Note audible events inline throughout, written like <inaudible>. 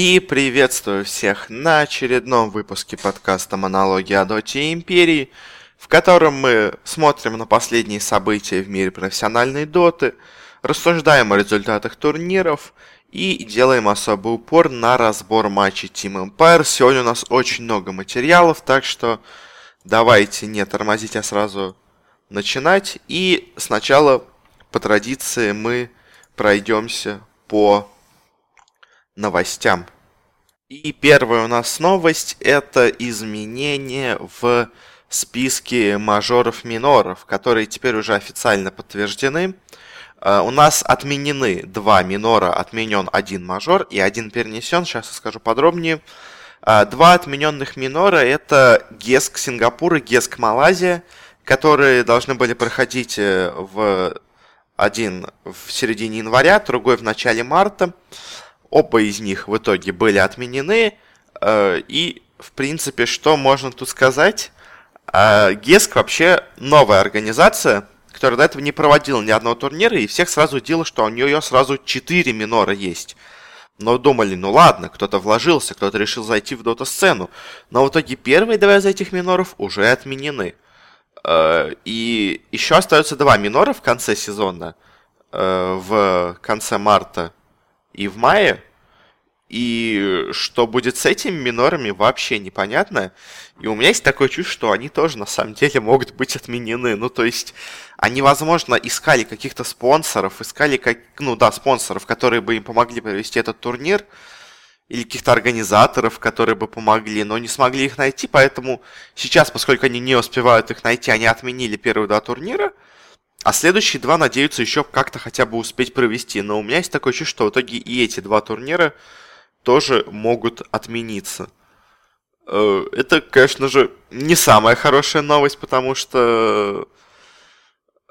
И приветствую всех на очередном выпуске подкаста «Монологи о Доте и Империи», в котором мы смотрим на последние события в мире профессиональной доты, рассуждаем о результатах турниров и делаем особый упор на разбор матчей Team Empire. Сегодня у нас очень много материалов, так что давайте не тормозить, а сразу начинать. И сначала, по традиции, мы пройдемся по новостям. И первая у нас новость – это изменение в списке мажоров-миноров, которые теперь уже официально подтверждены. Uh, у нас отменены два минора, отменен один мажор и один перенесен. Сейчас я скажу подробнее. Uh, два отмененных минора это Геск Сингапур и Геск Малайзия, которые должны были проходить э, в один в середине января, другой в начале марта. Оба из них в итоге были отменены. Э, и, в принципе, что можно тут сказать? Э, ГЕСК вообще новая организация, которая до этого не проводила ни одного турнира, и всех сразу дело, что у нее сразу 4 минора есть. Но думали, ну ладно, кто-то вложился, кто-то решил зайти в дота-сцену. Но в итоге первые два из этих миноров уже отменены. Э, и еще остается два минора в конце сезона. В конце марта и в мае. И что будет с этими минорами, вообще непонятно. И у меня есть такое чувство, что они тоже на самом деле могут быть отменены. Ну, то есть, они, возможно, искали каких-то спонсоров, искали, как, ну да, спонсоров, которые бы им помогли провести этот турнир, или каких-то организаторов, которые бы помогли, но не смогли их найти, поэтому сейчас, поскольку они не успевают их найти, они отменили первые два турнира – а следующие два надеются еще как-то хотя бы успеть провести. Но у меня есть такое чувство, что в итоге и эти два турнира тоже могут отмениться. Э, это, конечно же, не самая хорошая новость, потому что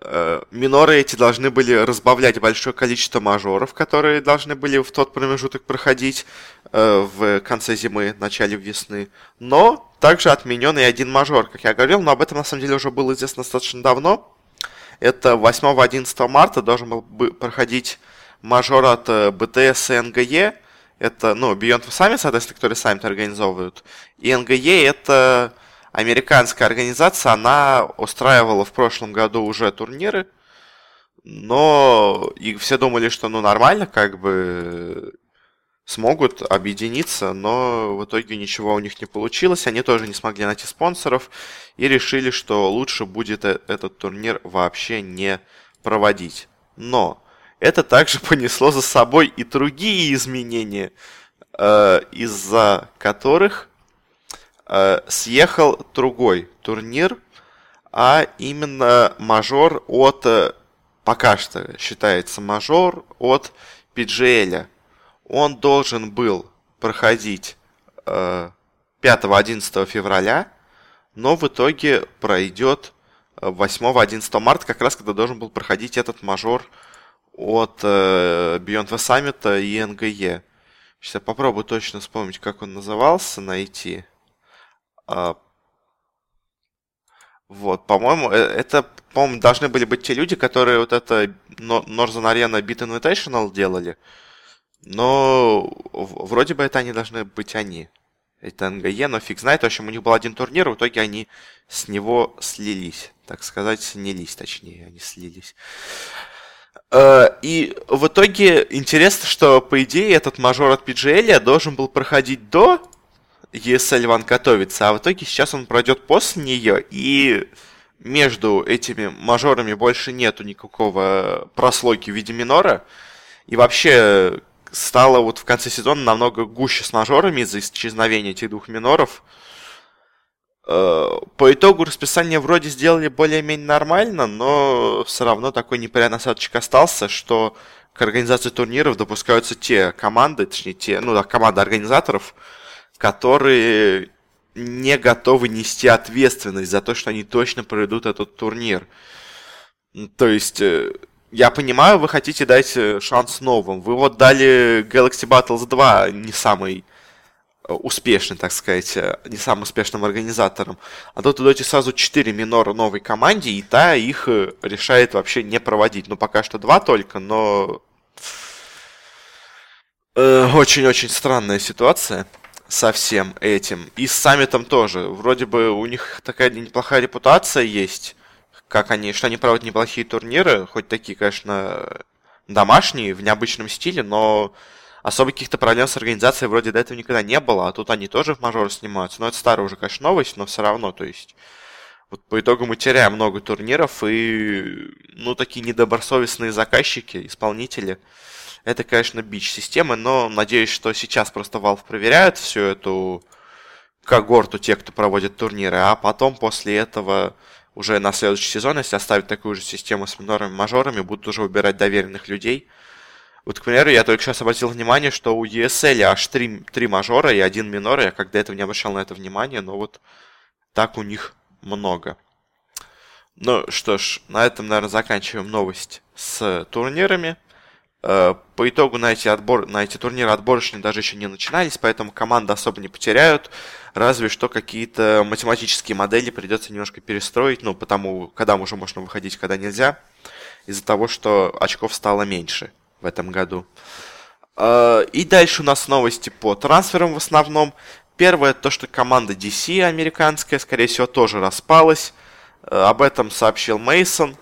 э, миноры эти должны были разбавлять большое количество мажоров, которые должны были в тот промежуток проходить э, в конце зимы, начале весны. Но также отменен и один мажор, как я говорил, но об этом на самом деле уже было известно достаточно давно. Это 8-11 марта должен был проходить мажор от э, и НГЕ. Это, ну, Beyond Summit, соответственно, которые сами организовывают. И НГЕ это американская организация, она устраивала в прошлом году уже турниры, но и все думали, что ну нормально, как бы смогут объединиться, но в итоге ничего у них не получилось. Они тоже не смогли найти спонсоров и решили, что лучше будет э, этот турнир вообще не проводить. Но это также <laughs> понесло за собой и другие изменения, э, из-за которых э, съехал другой турнир, а именно мажор от, пока что считается мажор от PGL он должен был проходить э, 5-11 февраля, но в итоге пройдет 8-11 марта, как раз когда должен был проходить этот мажор от э, Beyond the Summit и НГЕ. Сейчас я попробую точно вспомнить, как он назывался, найти. А, вот, по-моему, э, это, по-моему, должны были быть те люди, которые вот это Northern Arena Beat Invitational делали. Но вроде бы это они должны быть они. Это НГЕ, но фиг знает. В общем, у них был один турнир, в итоге они с него слились. Так сказать, снялись, точнее, они слились. Э, и в итоге интересно, что, по идее, этот мажор от PGL должен был проходить до ESL One готовится, а в итоге сейчас он пройдет после нее, и между этими мажорами больше нету никакого прослойки в виде минора. И вообще, стало вот в конце сезона намного гуще с мажорами из-за исчезновения этих двух миноров. Э, по итогу расписание вроде сделали более-менее нормально, но все равно такой неприятный осадочек остался, что к организации турниров допускаются те команды, точнее те, ну да, команды организаторов, которые не готовы нести ответственность за то, что они точно проведут этот турнир. То есть э, я понимаю, вы хотите дать э, шанс новым. Вы вот дали Galaxy Battles 2 не самый э, успешный, так сказать, э, не самым успешным организатором. А тут вы даете сразу 4 минора новой команде, и та их решает вообще не проводить. Ну, пока что два только, но... Очень-очень странная ситуация со всем этим. И с саммитом тоже. Вроде бы у них такая неплохая репутация есть, как они, что они проводят неплохие турниры, хоть такие, конечно, домашние, в необычном стиле, но особо каких-то проблем с организацией вроде до этого никогда не было, а тут они тоже в мажор снимаются. Но это старая уже, конечно, новость, но все равно, то есть... Вот по итогу мы теряем много турниров, и, ну, такие недобросовестные заказчики, исполнители, это, конечно, бич системы, но надеюсь, что сейчас просто Valve проверяет всю эту когорту тех, кто проводит турниры, а потом после этого уже на следующий сезон, если оставить такую же систему с минорами мажорами, будут уже выбирать доверенных людей. Вот, к примеру, я только сейчас обратил внимание, что у ESL аж три, три мажора и один минор. Я как до этого не обращал на это внимание, но вот так у них много. Ну что ж, на этом, наверное, заканчиваем новость с турнирами. Э, по итогу на эти, отбор, на эти турниры отборочные даже еще не начинались, поэтому команды особо не потеряют. Разве что какие-то математические модели придется немножко перестроить, ну, потому, когда уже можно выходить, когда нельзя, из-за того, что очков стало меньше в этом году. Э, и дальше у нас новости по трансферам в основном. Первое, то, что команда DC американская, скорее всего, тоже распалась. Э, об этом сообщил Мейсон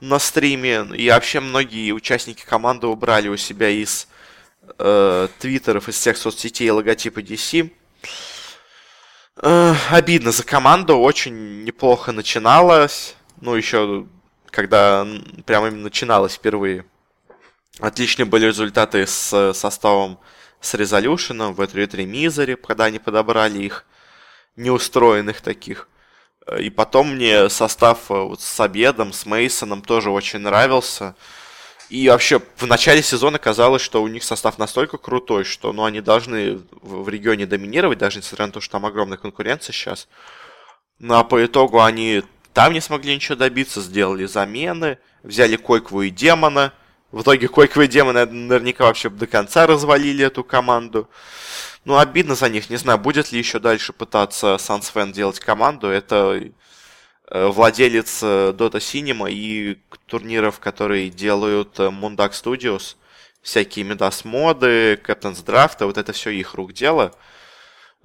на стриме, и вообще многие участники команды убрали у себя из э, твиттеров, из всех соцсетей логотипы DC. Э, обидно за команду, очень неплохо начиналось, ну еще когда прямо именно начиналось впервые. Отличные были результаты с составом с Resolution в Retro Misery, когда они подобрали их неустроенных таких. И потом мне состав э, вот с Обедом, с Мейсоном тоже очень нравился. И вообще в начале сезона казалось, что у них состав настолько крутой, что ну, они должны в регионе доминировать, даже несмотря на то, что там огромная конкуренция сейчас. Ну а по итогу они там не смогли ничего добиться, сделали замены, взяли Койкву и Демона. В итоге Койква и Демона наверняка вообще до конца развалили эту команду. Ну, обидно за них. Не знаю, будет ли еще дальше пытаться Сансфен делать команду. Это владелец э, Dota Cinema и турниров, которые делают Mundak э, Studios. Всякие Медас моды, Captain's Draft, вот это все их рук дело.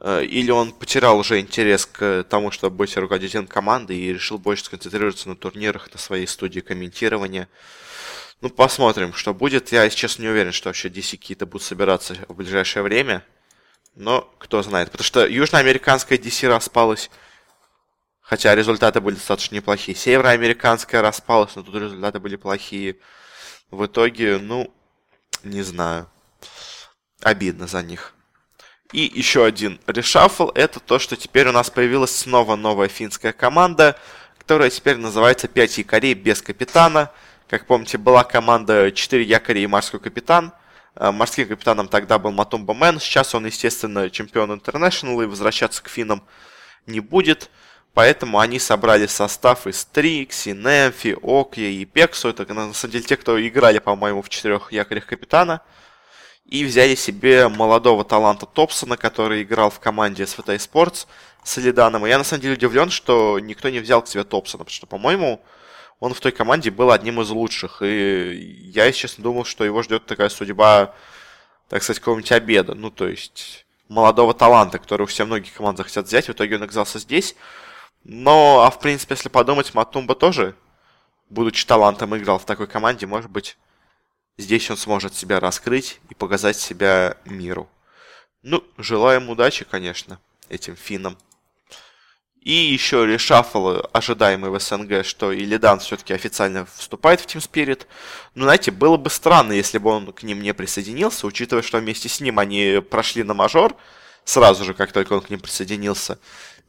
Или он потерял уже интерес к тому, чтобы быть руководителем команды и решил больше сконцентрироваться на турнирах, на своей студии комментирования. Ну, посмотрим, что будет. Я, если честно, не уверен, что вообще DC какие-то будут собираться в ближайшее время. Но кто знает. Потому что южноамериканская DC распалась. Хотя результаты были достаточно неплохие. Североамериканская распалась, но тут результаты были плохие. В итоге, ну, не знаю. Обидно за них. И еще один решафл. Это то, что теперь у нас появилась снова новая финская команда, которая теперь называется 5 якорей без капитана. Как помните, была команда 4 якоря и морской капитан – Э, морским капитаном тогда был Matumbaman. Сейчас он, естественно, чемпион International и возвращаться к финнам не будет. Поэтому они собрали состав из Трикси, Немфи, Окья и Пексу. Это, на самом деле, те, кто играли, по-моему, в четырех якорях капитана. И взяли себе молодого таланта Топсона, который играл в команде SFT e-sports с Элиданом. И я, на самом деле, удивлен, что никто не взял к себе Топсона, потому что, по-моему, он в той команде был одним из лучших. И я, если честно, думал, что его ждет такая судьба, так сказать, какого-нибудь обеда. Ну, то есть, молодого таланта, которого все многие команды хотят взять. В итоге он оказался здесь. Но, а в принципе, если подумать, Матумба тоже, будучи талантом, играл в такой команде. Может быть, здесь он сможет себя раскрыть и показать себя миру. Ну, желаем удачи, конечно, этим финнам. И еще решафл, ожидаемый в СНГ, что Илидан все-таки официально вступает в Team Spirit. Но, знаете, было бы странно, если бы он к ним не присоединился, учитывая, что вместе с ним они прошли на мажор, сразу же, как только он к ним присоединился.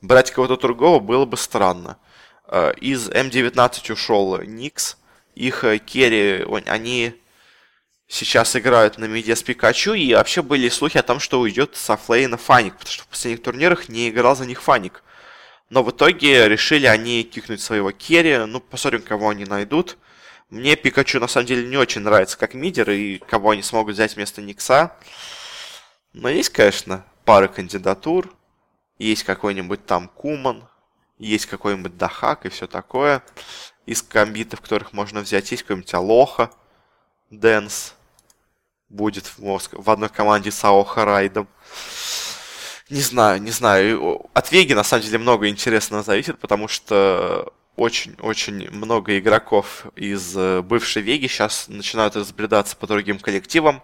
Брать кого-то другого было бы странно. Э, из М19 ушел Никс. Их э, керри, они сейчас играют на медиа с Пикачу, и вообще были слухи о том, что уйдет со Флейна Фаник, потому что в последних турнирах не играл за них Фаник. Но в итоге решили они кикнуть своего керри. Ну, посмотрим, кого они найдут. Мне Пикачу на самом деле не очень нравится как мидер, и кого они смогут взять вместо Никса. Но есть, конечно, пара кандидатур. Есть какой-нибудь там Куман, есть какой-нибудь Дахак и все такое. Из комбитов, которых можно взять, есть какой-нибудь Алоха, Дэнс. будет в, Моск... в одной команде с Ао Харайдом. Не знаю, не знаю. От Веги, на самом деле, много интересного зависит, потому что очень-очень много игроков из э, бывшей Веги сейчас начинают разбредаться по другим коллективам.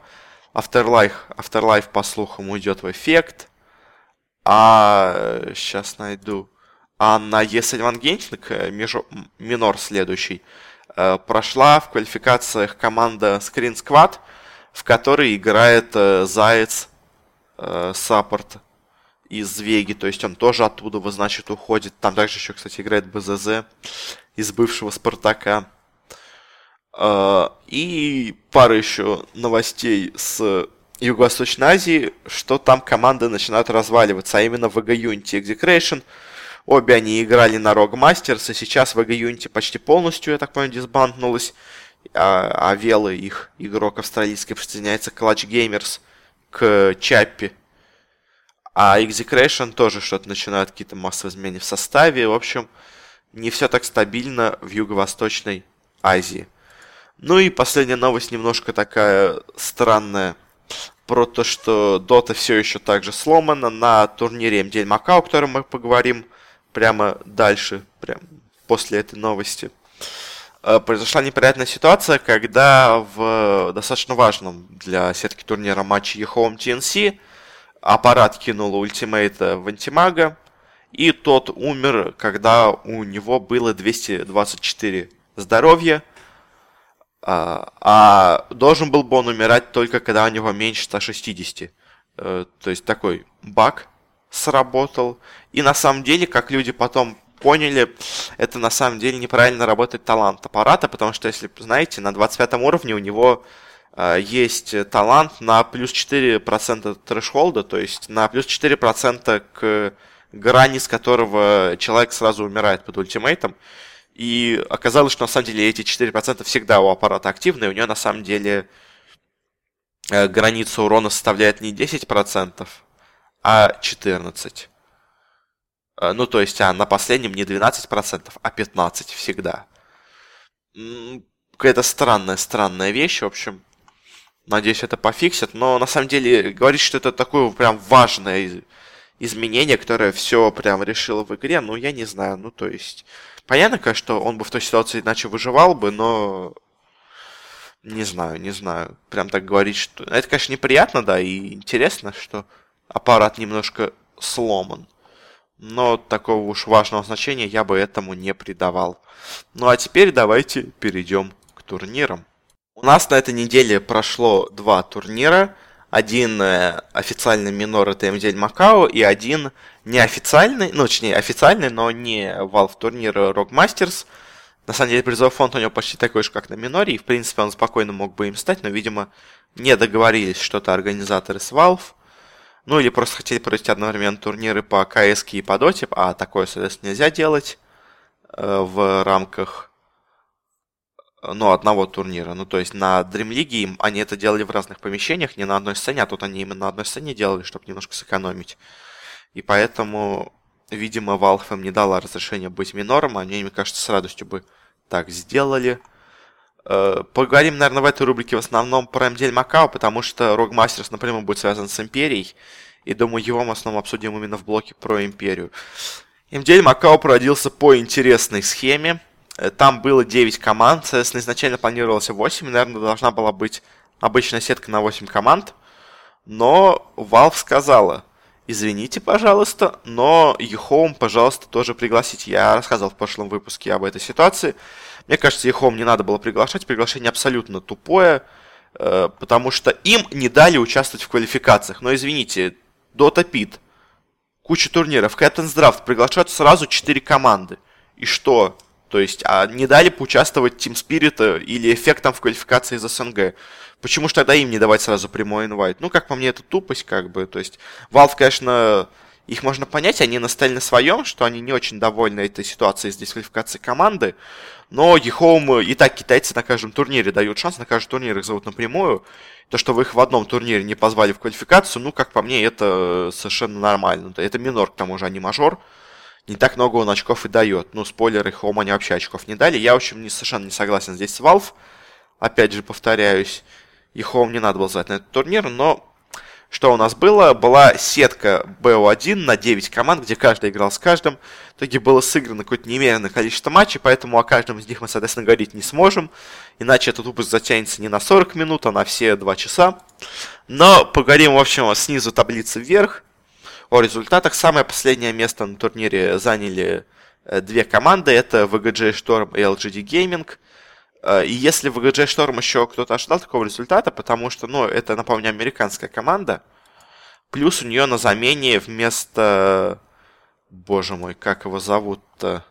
Afterlife, Afterlife по слухам, уйдет в эффект. А сейчас найду. А на ESL Ван Гентинг, минор следующий, э, прошла в квалификациях команда Screen Squad, в которой играет э, Заяц саппорт из Веги, то есть он тоже оттуда, значит, уходит. Там также еще, кстати, играет БЗЗ из бывшего Спартака. А, и пара еще новостей с Юго-Восточной Азии, что там команды начинают разваливаться, а именно VG Unity Execration. Обе они играли на Rogue Masters, и сейчас VG Unity почти полностью, я так понимаю, дисбанднулась. А, а Вела, их игрок австралийский, присоединяется к Clutch Gamers, к Чаппи, а Execration тоже что-то начинают какие-то массовые изменения в составе. В общем, не все так стабильно в Юго-Восточной Азии. Ну и последняя новость немножко такая странная про то, что Dota все еще также сломана на турнире MDL Макао, о котором мы поговорим прямо дальше, прям после этой новости. Э, произошла неприятная ситуация, когда в достаточно важном для сетки турнира матче Home TNC аппарат кинул ультимейта в антимага, и тот умер, когда у него было 224 здоровья, а, а должен был бы он умирать только когда у него меньше 160. А, э, то есть такой баг сработал. И на самом деле, как люди потом поняли, это на самом деле неправильно работает талант аппарата, потому что, если знаете, на 25 уровне у него а, есть талант на плюс 4% трэшхолда, то есть на плюс 4% к грани, с которого человек сразу умирает под ультимейтом. И оказалось, что на самом деле эти 4% всегда у аппарата активны, и у него на самом деле э, граница урона составляет не 10%, а 14%. Э, ну, то есть, а на последнем не 12%, а 15% всегда. Какая-то странная, странная вещь, в общем. Надеюсь, это пофиксят. Но на самом деле говорить, что это такое прям важное изменение, которое все прям решило в игре, ну, я не знаю. Ну, то есть, понятно, конечно, что он бы в той ситуации иначе выживал бы, но... Не знаю, не знаю. Прям так говорить, что... Это, конечно, неприятно, да, и интересно, что аппарат немножко сломан. Но такого уж важного значения я бы этому не придавал. Ну а теперь давайте перейдем к турнирам. У нас на этой неделе прошло два турнира. Один э, официальный минор это МДЛ Макао и один неофициальный, ну, точнее, официальный, но не Valve турнир Rock Masters. На самом деле призовой фонд у него почти такой же, как на миноре, и в принципе он спокойно мог бы им стать, но, видимо, не договорились что-то организаторы с Valve. Ну или просто хотели провести одновременно турниры по КСК и по Доте, а такое, соответственно, нельзя делать э, в рамках ну, одного турнира. Ну, то есть на Dream League они это делали в разных помещениях, не на одной сцене, а тут они именно на одной сцене делали, чтобы немножко сэкономить. И поэтому, видимо, Valve им не дала разрешения быть минором, они, мне кажется, с радостью бы так сделали. Э, поговорим, наверное, в этой рубрике в основном про MDL Макао, потому что Rogue Masters напрямую будет связан с Империей, и думаю, его мы в основном обсудим именно в блоке про Империю. MDL Макао породился по интересной схеме, там было 9 команд, соответственно, изначально планировалось 8, наверное, должна была быть обычная сетка на 8 команд. Но Valve сказала, извините, пожалуйста, но eHome, пожалуйста, тоже пригласите. Я рассказывал в прошлом выпуске об этой ситуации. Мне кажется, eHome не надо было приглашать, приглашение абсолютно тупое, э, потому что им не дали участвовать в квалификациях. Но извините, Dota Pit, куча турниров, Captain's Draft приглашают сразу 4 команды. И что? То есть, а не дали поучаствовать Team Spirit или эффектом в квалификации из СНГ. Почему же тогда им не давать сразу прямой инвайт? Ну, как по мне, это тупость, как бы. То есть, Valve, конечно, их можно понять, они настали на своем, что они не очень довольны этой ситуацией с дисквалификацией команды. Но eHome и так китайцы на каждом турнире дают шанс, на каждый турнир их зовут напрямую. То, что вы их в одном турнире не позвали в квалификацию, ну, как по мне, это совершенно нормально. Это минор, к тому же, а не мажор не так много он очков и дает. Ну, спойлеры, Home они вообще очков не дали. Я, в общем, не, совершенно не согласен здесь с Valve. Опять же, повторяюсь. Ехом не надо было звать на этот турнир, но что у нас было? Была сетка BO1 на 9 команд, где каждый играл с каждым. В итоге было сыграно какое-то немеренное количество матчей, поэтому о каждом из них мы, соответственно, говорить не сможем. Иначе этот выпуск затянется не на 40 минут, а на все 2 часа. Но поговорим, в общем, снизу таблицы вверх. О результатах. Самое последнее место на турнире заняли э, две команды. Это VGJ Storm и LGD Gaming. Э, и если VGJ Storm еще кто-то ожидал такого результата, потому что, ну, это, напомню, американская команда, плюс у нее на замене вместо... Боже мой, как его зовут-то?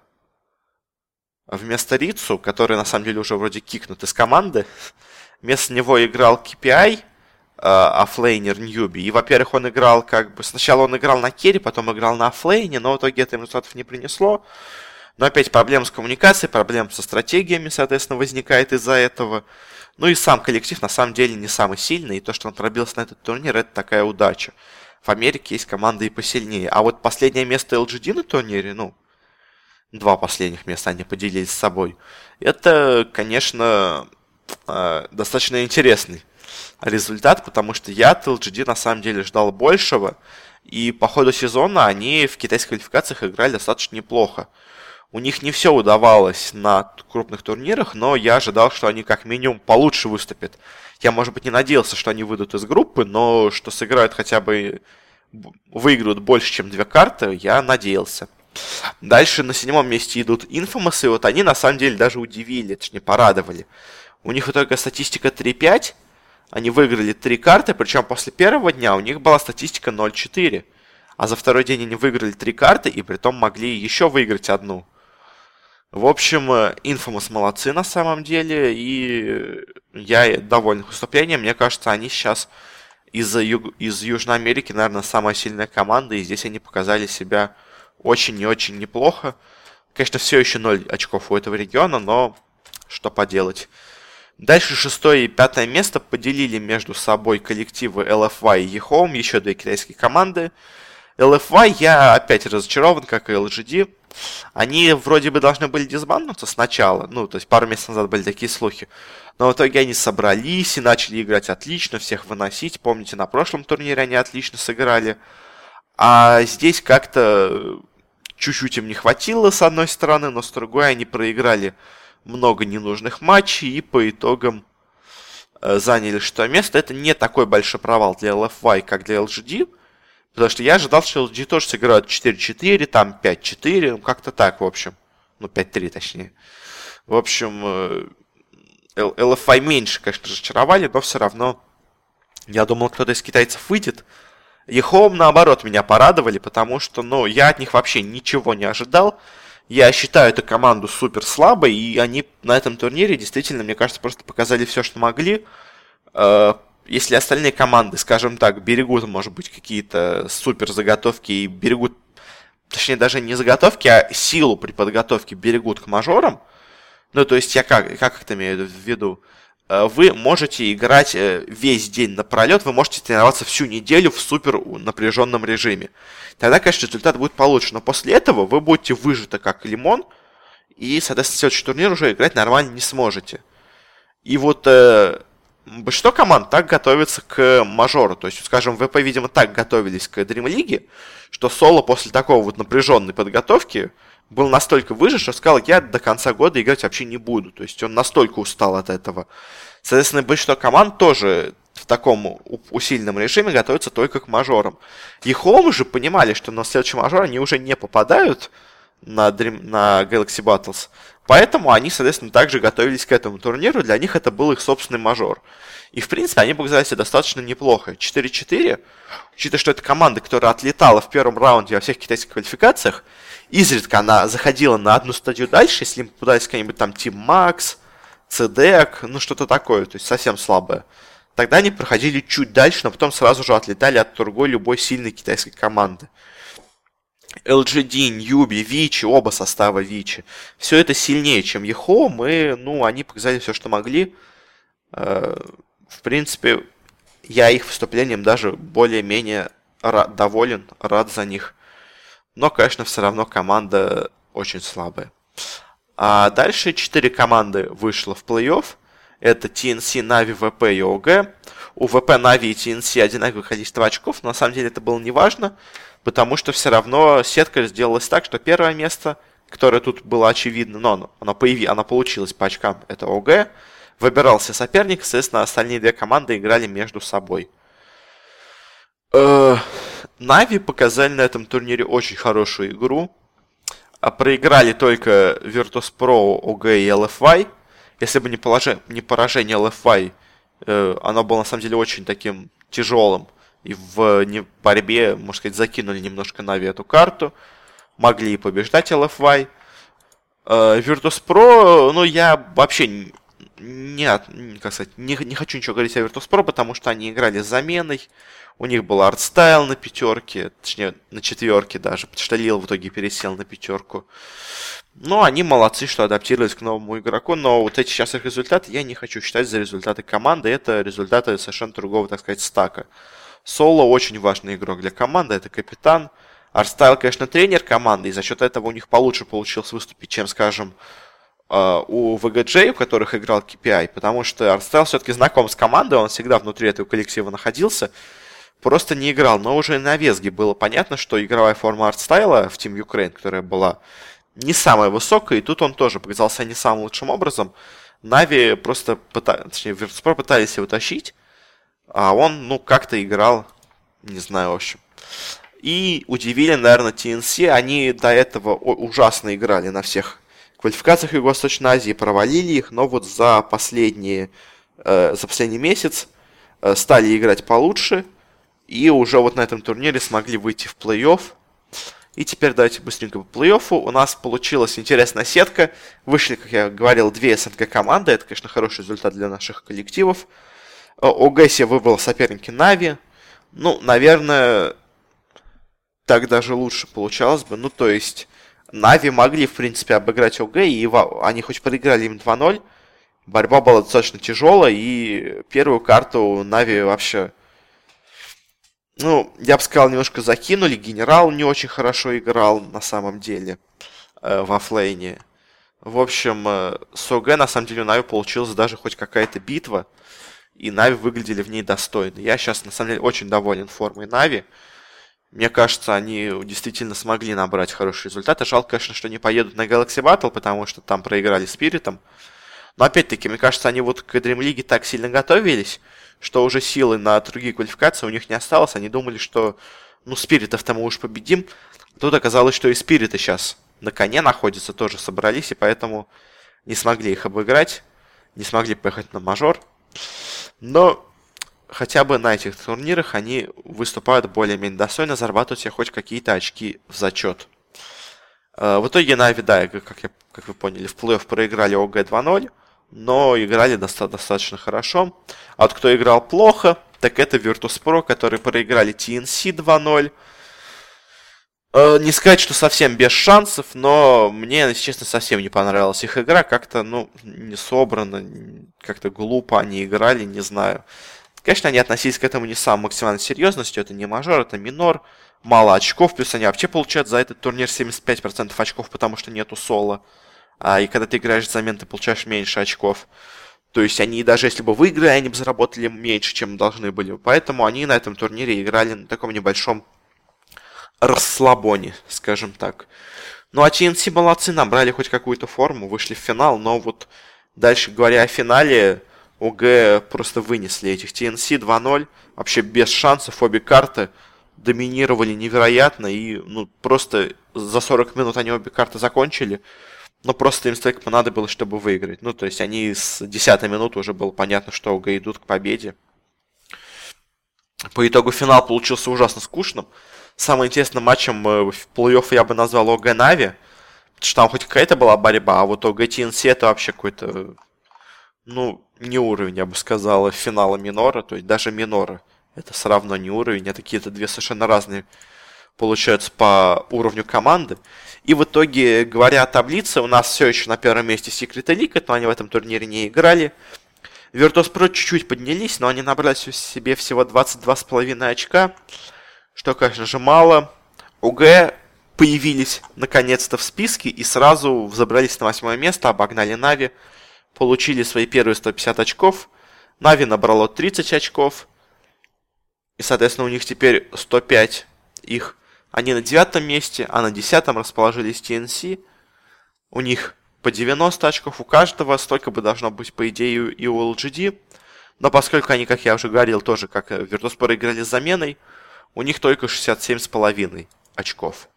Вместо Рицу, который на самом деле уже вроде кикнут из команды, <laughs> вместо него играл kpii, оффлейнер э, Newbee. И, во-первых, он играл как бы... Сначала он играл на керри, потом играл на оффлейне, но в итоге это результатов не принесло. Но опять проблем с коммуникацией, проблем со стратегиями, соответственно, возникает из-за этого. Ну и сам коллектив на самом деле не самый сильный, и то, что он пробился на этот турнир, это такая удача. В Америке есть команды и посильнее. А вот последнее место LGD на турнире, ну, два последних места они поделились с собой. Это, конечно, э, достаточно интересный результат, потому что я от LGD на самом деле ждал большего. И по ходу сезона они в китайских квалификациях играли достаточно неплохо. У них не все удавалось на крупных турнирах, но я ожидал, что они как минимум получше выступят. Я, может быть, не надеялся, что они выйдут из группы, но что сыграют хотя бы выиграют больше, чем две карты, я надеялся. Дальше на седьмом месте идут Infamous, и вот они на самом деле даже удивили, точнее порадовали. У них только статистика 3-5, они выиграли три карты, причем после первого дня у них была статистика 0-4. А за второй день они выиграли три карты и при том могли еще выиграть одну. В общем, э, Infamous молодцы на самом деле, и я доволен выступлением. Мне кажется, они сейчас из, Юг... из Южной Америки, наверное, самая сильная команда, и здесь они показали себя очень и очень неплохо. Конечно, все еще 0 очков у этого региона, но что поделать. Дальше шестое и пятое место поделили между собой коллективы LFY и eHome, еще две китайские команды. LFY я опять разочарован, как и LGD. Они вроде бы должны были дисбанднуться сначала, ну, то есть пару месяцев назад были такие слухи. Но в итоге они собрались и начали играть отлично, всех выносить. Помните, на прошлом турнире они отлично сыграли. А здесь как-то чуть-чуть им не хватило с одной стороны, но с другой они проиграли много ненужных матчей и по итогам э, заняли что место. Это не такой большой провал для LFY, как для LGD. Потому что я ожидал, что LG тоже сыграют 4-4, там 5-4, ну как-то так, в общем. Ну, 5-3 точнее. В общем, э, LFI меньше, конечно, разочаровали, но все равно я думал, кто-то из китайцев выйдет. Ехом, наоборот, меня порадовали, потому что, ну, я от них вообще ничего не ожидал. Я считаю эту команду супер слабой, и они на этом турнире действительно, мне кажется, просто показали все, что могли. Э, если остальные команды, скажем так, берегут, может быть, какие-то супер заготовки и берегут, точнее, даже не заготовки, а силу при подготовке берегут к мажорам, ну, то есть я как, как это имею в виду? Э, вы можете играть э, весь день напролет, вы можете тренироваться всю неделю в супер напряженном режиме. Тогда, конечно, результат будет получше, но после этого вы будете выжаты как лимон, и, соответственно, следующий турнир уже играть нормально не сможете. И вот э, большинство команд так готовится к мажору. То есть, скажем, ВП, видимо, так готовились к Dream League, что Соло после такого вот напряженной подготовки был настолько выжат, что сказал, я до конца года играть вообще не буду. То есть он настолько устал от этого. Соответственно, большинство команд тоже в таком усиленном режиме готовятся только к мажорам. И Home же понимали, что на следующий мажор они уже не попадают на, Dream, на Galaxy Battles. Поэтому они, соответственно, также готовились к этому турниру. Для них это был их собственный мажор. И, в принципе, они показали себя достаточно неплохо. 4-4, учитывая, что это команда, которая отлетала в первом раунде во всех китайских квалификациях, изредка она заходила на одну стадию дальше, если им попадались какие-нибудь там Team Max, CDEC, ну что-то такое, то есть совсем слабое. Тогда они проходили чуть дальше, но потом сразу же отлетали от другой любой сильной китайской команды. LGD, Ньюби, Вичи, оба состава Вичи. Все это сильнее, чем Ехом, и, ну, они показали все, что могли. В принципе, я их выступлением даже более-менее рад, доволен, рад за них. Но, конечно, все равно команда очень слабая. А дальше четыре команды вышло в плей-офф. Это TNC, Na'Vi, VP и OG. У VP, Na'Vi и TNC одинаковое количество очков, но на самом деле это было не важно, потому что все равно сетка сделалась так, что первое место, которое тут было очевидно, но оно, оно, появи, оно получилось по очкам, это ОГ. Выбирался соперник, соответственно, остальные две команды играли между собой. Нави э, показали на этом турнире очень хорошую игру. А проиграли только Virtus.pro, OG и LFY. Если бы не, положение, не поражение LFY, э, оно было на самом деле очень таким тяжелым. И в борьбе, можно сказать, закинули немножко Нави эту карту. Могли и побеждать LFY. Э, Virtus.pro, ну, я вообще нет, как сказать, не, не хочу ничего говорить о Virtus.pro, потому что они играли с заменой. У них был артстайл на пятерке, точнее, на четверке даже, потому что Лил в итоге пересел на пятерку. Но они молодцы, что адаптировались к новому игроку, но вот эти сейчас их результаты я не хочу считать за результаты команды, это результаты совершенно другого, так сказать, стака. Соло очень важный игрок для команды, это капитан. Артстайл, конечно, тренер команды, и за счет этого у них получше получилось выступить, чем, скажем, у VGJ, у которых играл kpii, потому что Артстайл все-таки знаком с командой, он всегда внутри этого коллектива находился, просто не играл. Но уже на WESG е было понятно, что игровая форма артстайла в Team Ukraine, которая была не самая высокая, и тут он тоже показался не самым лучшим образом. Нави просто пытались, точнее, Virtus.pro пытались его тащить, а он, ну, как-то играл, не знаю, в общем. И удивили, наверное, TNC, они до этого ужасно играли на всех квалификациях Юго-Восточной Азии, провалили их, но вот за последние, э, за последний месяц э, стали играть получше, и уже вот на этом турнире смогли выйти в плей-офф. И теперь давайте быстренько по плей-оффу. У нас получилась интересная сетка. Вышли, как я говорил, две СНГ команды. Это, конечно, хороший результат для наших коллективов. ОГЭСе выбрал соперники Нави. Ну, наверное, так даже лучше получалось бы. Ну, то есть, Нави могли, в принципе, обыграть ОГ, и они хоть проиграли им 2-0, борьба была достаточно тяжелая, и первую карту Нави вообще ну, я бы сказал, немножко закинули. Генерал не очень хорошо играл на самом деле э, в оффлейне. В общем, э, с ОГ на самом деле у Нави получилась даже хоть какая-то битва. И Нави выглядели в ней достойно. Я сейчас на самом деле очень доволен формой Нави. Мне кажется, они действительно смогли набрать хорошие результаты. Жалко, конечно, что не поедут на Galaxy Battle, потому что там проиграли Спиритом. Но опять-таки, мне кажется, они вот к Dream League так сильно готовились, что уже силы на другие квалификации у них не осталось. Они думали, что, ну, Спиритов-то мы уж победим. Тут оказалось, что и Спириты сейчас на коне находятся, тоже собрались, и поэтому не смогли их обыграть, не смогли поехать на мажор. Но хотя бы на этих турнирах они выступают более-менее достойно, зарабатывают себе хоть какие-то очки в зачет. Э, в итоге Нави, да, как, я, как вы поняли, в плей-офф проиграли ОГ 2-0 но играли доста- достаточно хорошо. А вот кто играл плохо, так это Virtus.pro, которые проиграли TNC 2-0. Э, не сказать, что совсем без шансов, но мне, если честно, совсем не понравилась их игра. Как-то, ну, не собрано, как-то глупо они играли, не знаю. Конечно, они относились к этому не с самой максимальной серьезностью. Это не мажор, это минор. Мало очков, плюс они вообще получают за этот турнир 75% очков, потому что нету соло а, и когда ты играешь взамен, ты получаешь меньше очков. То есть они даже если бы выиграли, они бы заработали меньше, чем должны были. Поэтому они на этом турнире играли на таком небольшом расслабоне, скажем так. Ну а TNC молодцы, набрали хоть какую-то форму, вышли в финал, но вот дальше говоря о финале, ОГ просто вынесли этих TNC 2-0, вообще без шансов, обе карты доминировали невероятно, и ну просто за 40 минут они обе карты закончили. Но просто им столько понадобилось, чтобы выиграть. Ну, то есть они с 10 минуты уже было понятно, что ОГ идут к победе. По итогу финал получился ужасно скучным. Самым интересным матчем э, в плей-офф я бы назвал ОГ Нави. Потому что там хоть какая-то была борьба, а вот ОГ ТНС это вообще какой-то, ну, не уровень, я бы сказал, финала минора. То есть даже минора это все равно не уровень. Это какие-то две совершенно разные получаются по уровню команды. И в итоге, говоря о таблице, у нас все еще на первом месте Secret Elite, но они в этом турнире не играли. Virtus.pro чуть-чуть поднялись, но они набрали себе всего 22,5 очка, что, конечно же, мало. УГ появились наконец-то в списке и сразу забрались на восьмое место, обогнали Нави. Получили свои первые 150 очков. Нави набрало 30 очков. И, соответственно, у них теперь 105 их. Они на девятом месте, а на десятом расположились TNC. У них по 90 очков у каждого, столько бы должно быть, по идее, и у LGD. Но поскольку они, как я уже говорил, тоже как Virtus.pro играли с заменой, у них только 67,5 очков.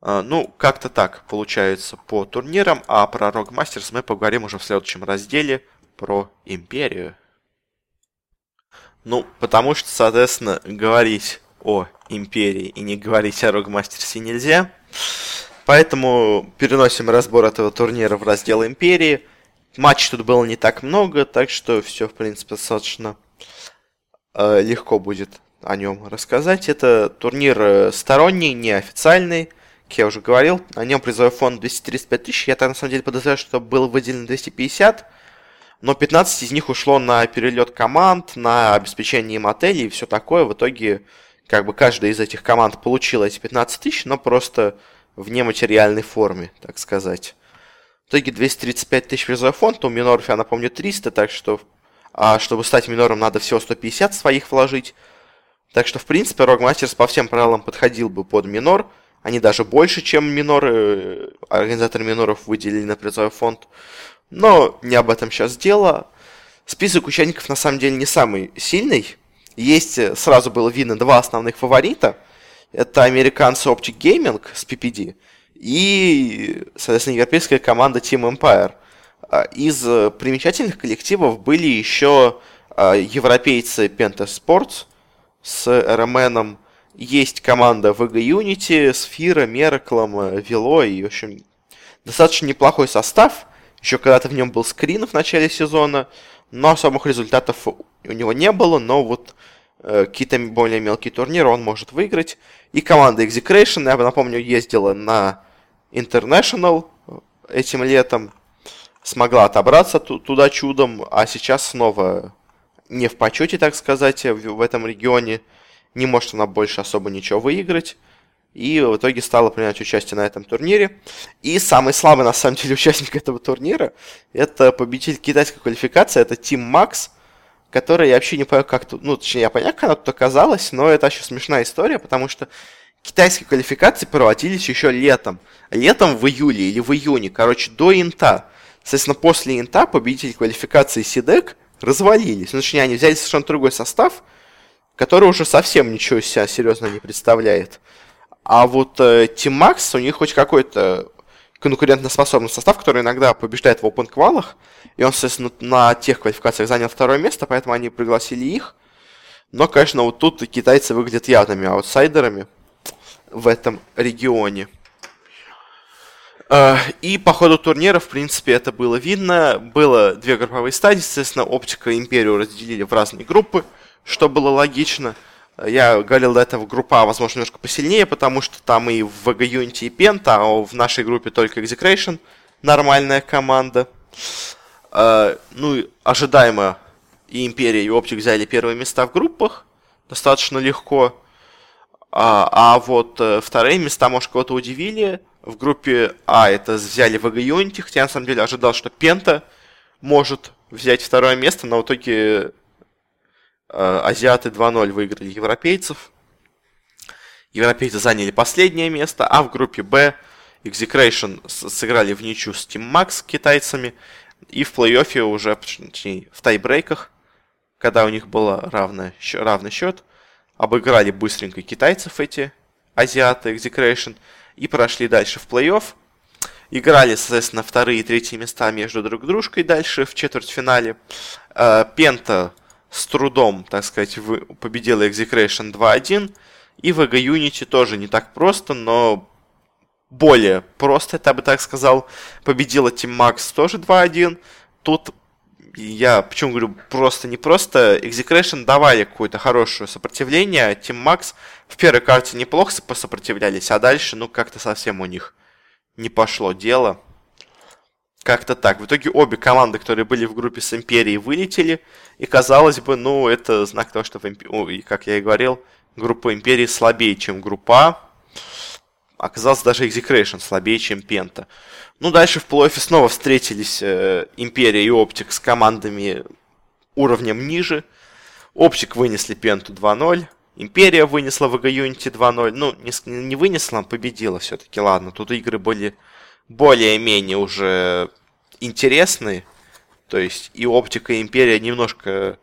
А, ну, как-то так получается по турнирам, а про Masters мы поговорим уже в следующем разделе про Империю. Ну, потому что, соответственно, говорить о Империи и не говорить о Masters нельзя. Поэтому переносим разбор этого турнира в раздел Империи. Матчей тут было не так много, так что все, в принципе, достаточно э, легко будет о нем рассказать. Это турнир э, сторонний, неофициальный. Как я уже говорил, на нем призовой фонд 235 тысяч. Я так на самом деле подозреваю, что был выделен 250. Но 15 из них ушло на перелет команд, на обеспечение им отелей и все такое. В итоге, как бы каждая из этих команд получила эти 15 тысяч, но просто в нематериальной форме, так сказать. В итоге 235 тысяч призовой фонд, у миноров, я напомню, 300, так что а чтобы стать минором, надо всего 150 своих вложить. Так что, в принципе, Masters по всем правилам подходил бы под минор. Они даже больше, чем миноры, э, организаторы миноров выделили на призовой фонд. Но не об этом сейчас дело. Список участников на самом деле не самый сильный. Есть, э, сразу было видно, два основных фаворита. Это американцы Optic Gaming с PPD и, соответственно, европейская команда Team Empire. А, из э, примечательных коллективов были еще а, европейцы Penta Sports с RMN, есть команда VG Unity, Сфира, Мерклом, Вело и, в общем, достаточно неплохой состав. Еще когда-то в нем был скрин в начале сезона, но особых результатов у него не было, но вот э, какие-то более мелкие турниры он может выиграть. И команда Execration, я напомню, ездила на International этим летом, смогла отобраться туда чудом, а сейчас снова не в почете, так сказать, в, в этом регионе. Не может она больше особо ничего выиграть. И в итоге стала принимать участие на этом турнире. И самый слабый, на самом деле, <laughs> участник этого турнира, это победитель китайской квалификации, это Тим Макс, который я вообще не понимаю, как тут, ну, точнее, я понял, как она тут оказалась, но это еще смешная история, потому что китайские квалификации проводились еще летом. Летом в июле или в июне, короче, до инта. Соответственно, после инта победитель квалификации Сидек развалились. Ну, точнее, они взяли совершенно другой состав, который уже совсем ничего из себя серьезно не представляет. А вот э, Team Max, у них хоть какой-то конкурентоспособный состав, который иногда побеждает в open квалах, и он, соответственно, на тех квалификациях занял второе место, поэтому они пригласили их. Но, конечно, вот тут китайцы выглядят явными аутсайдерами в этом регионе. Э, и по ходу турнира, в принципе, это было видно. Было две групповые стадии, соответственно, Оптика и Империю разделили в разные группы, что было логично. Я говорил до этого, группа, возможно, немножко посильнее, потому что там и в VG и Penta, а в нашей группе только Execration, нормальная команда. Э, ну, ожидаемо и Империя, и Оптик взяли первые места в группах, достаточно легко. А, а вот э, вторые места, может, кого-то удивили. В группе А это взяли VG Unity, хотя я на самом деле ожидал, что Пента может взять второе место, но в итоге азиаты 2-0 выиграли европейцев. Европейцы заняли последнее место, а в группе Б Execration сыграли в ничью с Team Max китайцами. И в плей-оффе уже, точнее, в тайбрейках, когда у них был равный, равный счет, обыграли быстренько китайцев эти азиаты Execration и прошли дальше в плей-офф. Играли, соответственно, вторые и третьи места между друг дружкой дальше в четвертьфинале. Э, Пента с трудом, так сказать, победила Execration 2-1. И VG Unity тоже не так просто, но более просто, я бы так сказал. Победила Team Max тоже 2-1. Тут я почему говорю просто не просто, Execration давали какое-то хорошее сопротивление, Team Max в первой карте неплохо посопротивлялись, а дальше, ну, как-то совсем у них не пошло дело. Как-то так. В итоге обе команды, которые были в группе с Империей, вылетели. И казалось бы, ну, это знак того, что, в Имп... как я и говорил, группа Империи слабее, чем группа оказался даже Execration слабее, чем Пента. Ну, дальше в плей-оффе снова встретились э, Империя и Оптик с командами уровнем ниже. Оптик вынесли Пенту 2-0. Империя вынесла VG Unity 2-0. Ну, не, не вынесла, а победила все-таки. Ладно, тут игры были более-менее уже интересные. То есть и Оптика, и Империя немножко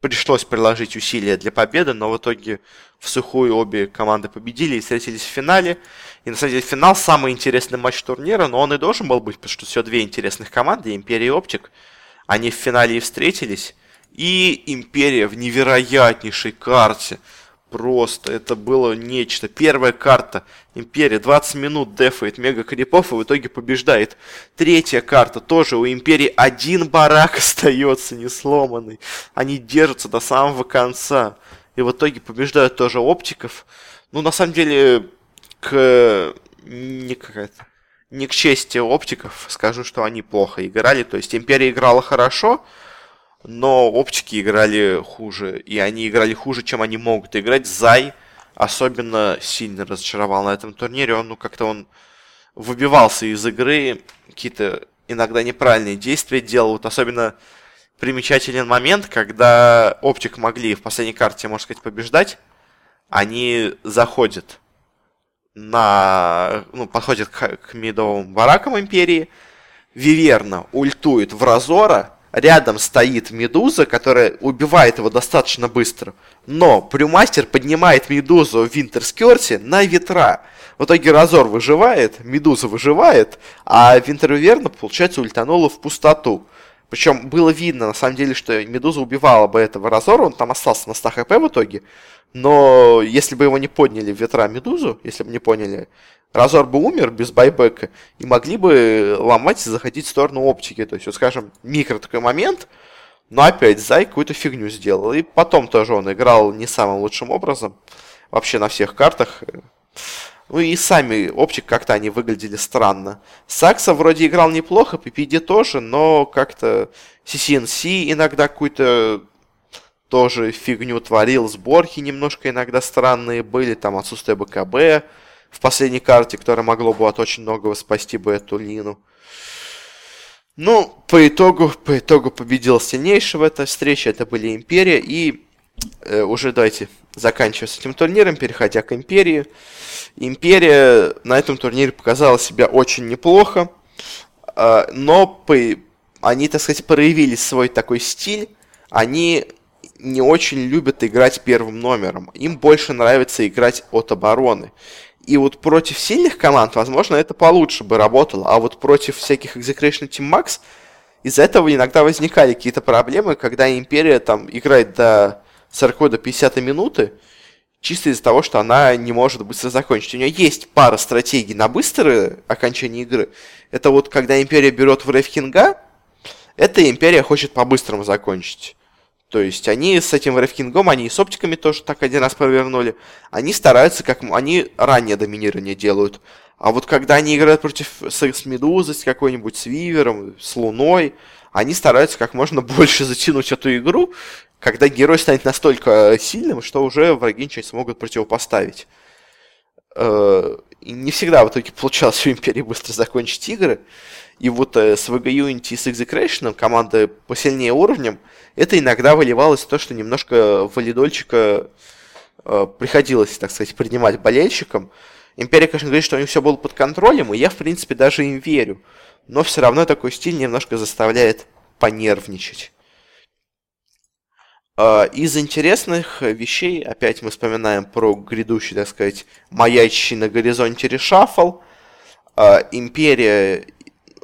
пришлось приложить усилия для победы, но в итоге в сухую обе команды победили и встретились в финале. И на самом деле финал самый интересный матч турнира, но он и должен был быть, потому что все две интересных команды, Империя и Оптик, они в финале и встретились. И Империя в невероятнейшей карте. Просто это было нечто. Первая карта. Империя 20 минут дефает мега крипов и в итоге побеждает. Третья карта тоже у Империи один барак <laughs> остается не сломанный. Они держатся до самого конца. И в итоге побеждают тоже оптиков. Ну, на самом деле, к... Не, какая-то... не к чести оптиков скажу, что они плохо играли. То есть Империя играла хорошо, но оптики играли хуже, и они играли хуже, чем они могут играть. Зай особенно сильно разочаровал на этом турнире. Он, ну, как-то он выбивался из игры, какие-то иногда неправильные действия делал. Вот особенно примечателен момент, когда Оптик могли в последней карте, можно сказать, побеждать. Они заходят на... Ну, подходят к, к мидовым баракам Империи. Виверна ультует в Разора, рядом стоит Медуза, которая убивает его достаточно быстро. Но Прюмастер поднимает Медузу в Винтерскерте на ветра. В итоге Разор выживает, Медуза выживает, а Винтерверна, получается, ультанула в пустоту. Причем было видно, на самом деле, что Медуза убивала бы этого Разора, он там остался на 100 хп в итоге. Но если бы его не подняли в ветра Медузу, если бы не поняли, Разор бы умер без байбека, и могли бы ломать и заходить в сторону оптики. То есть, вот скажем, микро такой момент, но опять Зай какую-то фигню сделал. И потом тоже он играл не самым лучшим образом. Вообще на всех картах. Ну и сами оптик как-то они выглядели странно. Сакса вроде играл неплохо, PPD тоже, но как-то CCNC иногда какую-то тоже фигню творил. Сборки немножко иногда странные были, там отсутствие БКБ в последней карте, которое могло бы от очень многого спасти бы эту Лину. Ну, по итогу, по итогу победил сильнейший в этой встрече. Это были Империя. И э, уже давайте заканчивая с этим турниром, переходя к Империи. Империя на этом турнире показала себя очень неплохо. Э, но по, они, так сказать, проявили свой такой стиль. Они не очень любят играть первым номером. Им больше нравится играть от обороны. И вот против сильных команд, возможно, это получше бы работало. А вот против всяких Execration Team Max из-за этого иногда возникали какие-то проблемы, когда Империя там играет до 40 до 50 минуты, чисто из-за того, что она не может быстро закончить. У нее есть пара стратегий на быстрое окончание игры. Это вот когда Империя берет в Рейв эта Империя хочет по-быстрому закончить. То есть они с этим Рефкингом, они и с оптиками тоже так один раз провернули. Они стараются, как они ранее доминирование делают. А вот когда они играют против с, с Медузой, с какой-нибудь с Вивером, с Луной, они стараются как можно <laughs> больше затянуть эту игру, когда герой станет настолько сильным, что уже враги ничего не смогут противопоставить. Э, и не всегда в итоге получалось у Империи быстро закончить игры. И вот э, с VG Unity и с Execration команды посильнее уровнем – это иногда выливалось в то, что немножко валидольчика э, приходилось, так сказать, принимать болельщикам. Империя, конечно, говорит, что у них все было под контролем, и я, в принципе, даже им верю. Но все равно такой стиль немножко заставляет понервничать. Э, из интересных вещей, опять мы вспоминаем про грядущий, так сказать, маячащий на горизонте решафл. Э, Империя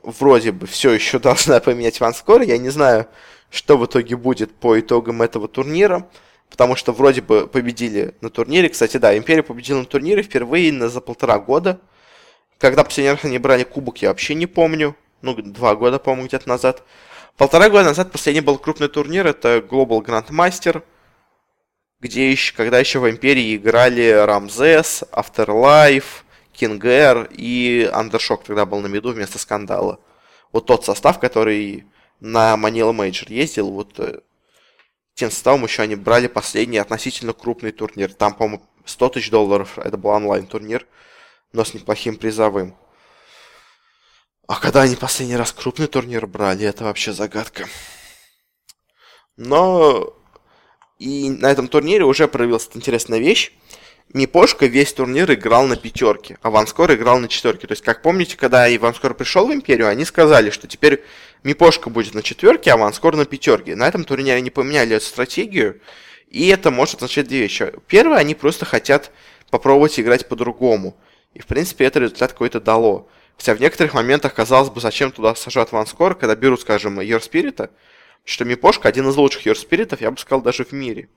вроде бы все еще <laughs> должна поменять ванскор. Я не знаю, что в итоге будет по итогам этого турнира. Потому что вроде бы победили на турнире. Кстати, да, Империя победила на турнире впервые на, за полтора года. Когда последний раз они брали кубок, я вообще не помню. Ну, два года, по-моему, где-то назад. Полтора года назад последний был крупный турнир. Это Global Grandmaster. Где еще, когда еще в Империи играли Рамзес, Afterlife, Air и Undershock тогда был на меду вместо Скандала. Вот тот состав, который на Manila Major ездил, вот э, тем составом еще они брали последний относительно крупный турнир. Там, по-моему, 100 тысяч долларов, это был онлайн-турнир. но с неплохим призовым. А когда они последний раз крупный турнир брали, это вообще загадка. Но и на этом турнире уже проявилась интересная вещь. Мипошка весь турнир играл на пятерке, а Ванскор играл на четверке. То есть, как помните, когда Иванскор пришел в Империю, они сказали, что теперь Мипошка будет на четверке, а Ванскор на пятерке. На этом турнире они поменяли эту стратегию, и это может означать две вещи. Первое, они просто хотят попробовать играть по-другому. И, в принципе, это результат какой-то дало. Хотя в некоторых моментах, казалось бы, зачем туда сажать Ванскор, когда берут, скажем, Spirit, что Мипошка один из лучших Spirit, я бы сказал, даже в мире.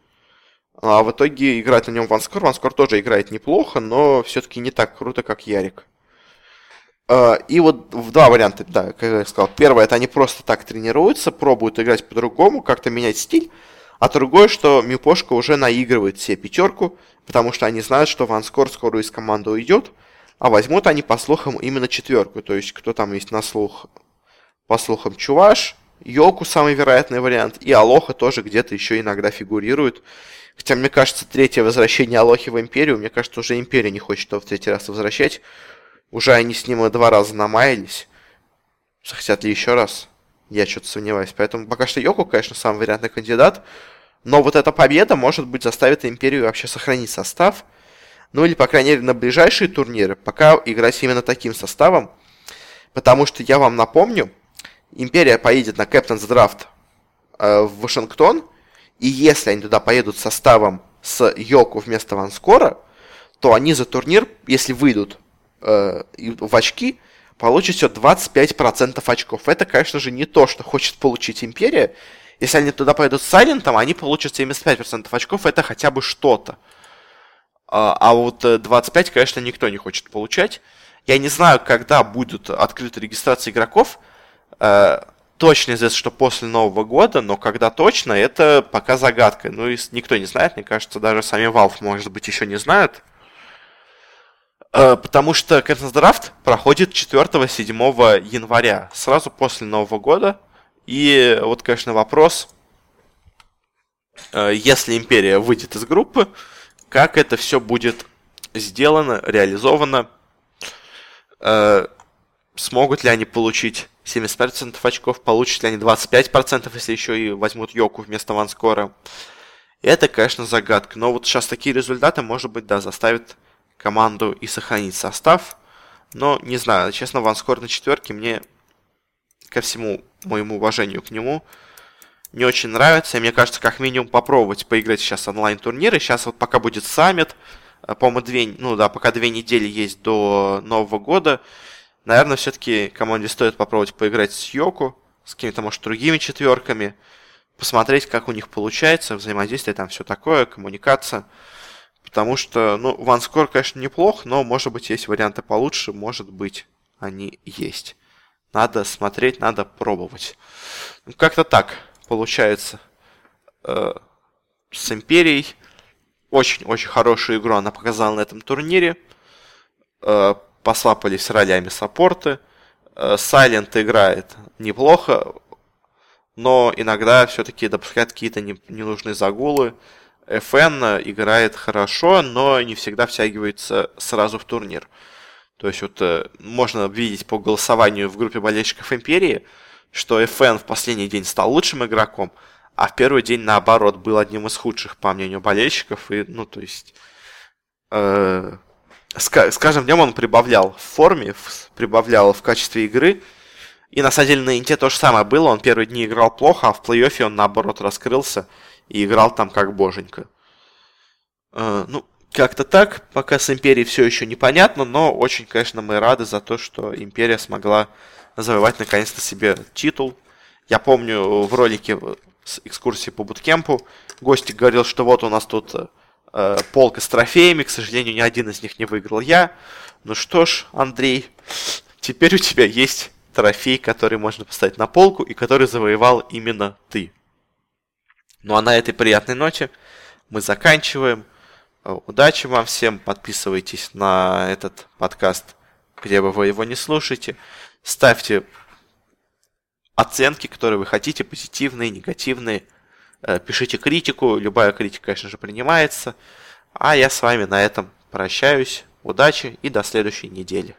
А в итоге играет на нем Ванскор. Ванскор тоже играет неплохо, но все-таки не так круто, как Ярик. А, и вот два варианта, да, как я сказал. Первое, это они просто так тренируются, пробуют играть по-другому, как-то менять стиль. А другое, что Мипошка уже наигрывает все пятерку, потому что они знают, что Ванскор скоро из команды уйдет, а возьмут они, по слухам, именно четверку. То есть, кто там есть на слух? По слухам, Чуваш, Йоку самый вероятный вариант, и Алоха тоже где-то еще иногда фигурирует. Хотя, мне кажется, третье возвращение Алохи в Империю, мне кажется, уже Империя не хочет его в третий раз возвращать. Уже они с ним два раза намаялись. Захотят ли еще раз? Я что-то сомневаюсь. Поэтому пока что Йоку, конечно, самый вариантный кандидат. Но вот эта победа, может быть, заставит Империю вообще сохранить состав. Ну или, по крайней мере, на ближайшие турниры пока играть именно таким составом. Потому что я вам напомню, Империя поедет на Captain's Draft э, в Вашингтон. И если они туда поедут составом с Йоку вместо Ванскора, то они за турнир, если выйдут э, в очки, получат все 25% очков. Это, конечно же, не то, что хочет получить Империя. Если они туда поедут с Сайлентом, они получат 75% очков. Это хотя бы что-то. А, а вот 25, э, конечно, никто не хочет получать. Я не знаю, когда будет открыта регистрация игроков. Э, точно известно, что после Нового года, но когда точно, это пока загадка. Ну, и никто не знает, мне кажется, даже сами Valve, может быть, еще не знают. Э, потому что Captain's Draft проходит 4-7 января, сразу после Нового года. И вот, конечно, вопрос, если Империя выйдет из группы, как это все будет сделано, реализовано, э, смогут ли они получить 70% очков, получат ли они 25%, если еще и возьмут Йоку вместо Ванскора. Это, конечно, загадка. Но вот сейчас такие результаты, может быть, да, заставят команду и сохранить состав. Но не знаю, честно, Ванскор на четверке мне, ко всему моему уважению к нему, не очень нравится. И мне кажется, как минимум попробовать поиграть сейчас онлайн-турниры. Сейчас вот пока будет саммит, э, по-моему, две, ну да, пока две недели есть до Нового года. Наверное, все-таки команде стоит попробовать поиграть с Йоку, с какими-то, может, другими четверками, посмотреть, как у них получается, взаимодействие там все такое, коммуникация. Потому что, ну, ванскор, конечно, неплох, но, может быть, есть варианты получше, может быть, они есть. Надо смотреть, надо пробовать. Ну, как-то так получается э, с Империей. Очень-очень хорошую игру она показала на этом турнире. Э, послапались ролями саппорты. Э, играет неплохо, но иногда все-таки допускает какие-то ненужные загулы. FN играет хорошо, но не всегда втягивается сразу в турнир. То есть вот э, можно видеть по голосованию в группе болельщиков Империи, что FN в последний день стал лучшим игроком, а в первый день, наоборот, был одним из худших, по мнению болельщиков. И, ну, то есть, э, ска- скажем, днем он прибавлял в форме, в, прибавлял в качестве игры. И на самом деле на Инте то же самое было. Он первые дни играл плохо, а в плей-оффе он, наоборот, раскрылся и играл там как боженька. Э, ну, как-то так. Пока с Империей все еще непонятно, но очень, конечно, мы рады за то, что Империя смогла завоевать наконец-то себе титул. Я помню в ролике с экскурсии по буткемпу гостик говорил, что вот у нас тут э, полка с трофеями, к сожалению, ни один из них не выиграл я. Ну что ж, Андрей, теперь у тебя есть трофей, который можно поставить на полку и который завоевал именно ты. Ну а на этой приятной ноте мы заканчиваем. Удачи вам всем, подписывайтесь на этот подкаст, где бы вы его не слушаете. Ставьте оценки, которые вы хотите, позитивные, негативные. Э, пишите критику, любая критика, конечно же, принимается. А я с вами на этом прощаюсь. Удачи и до следующей недели.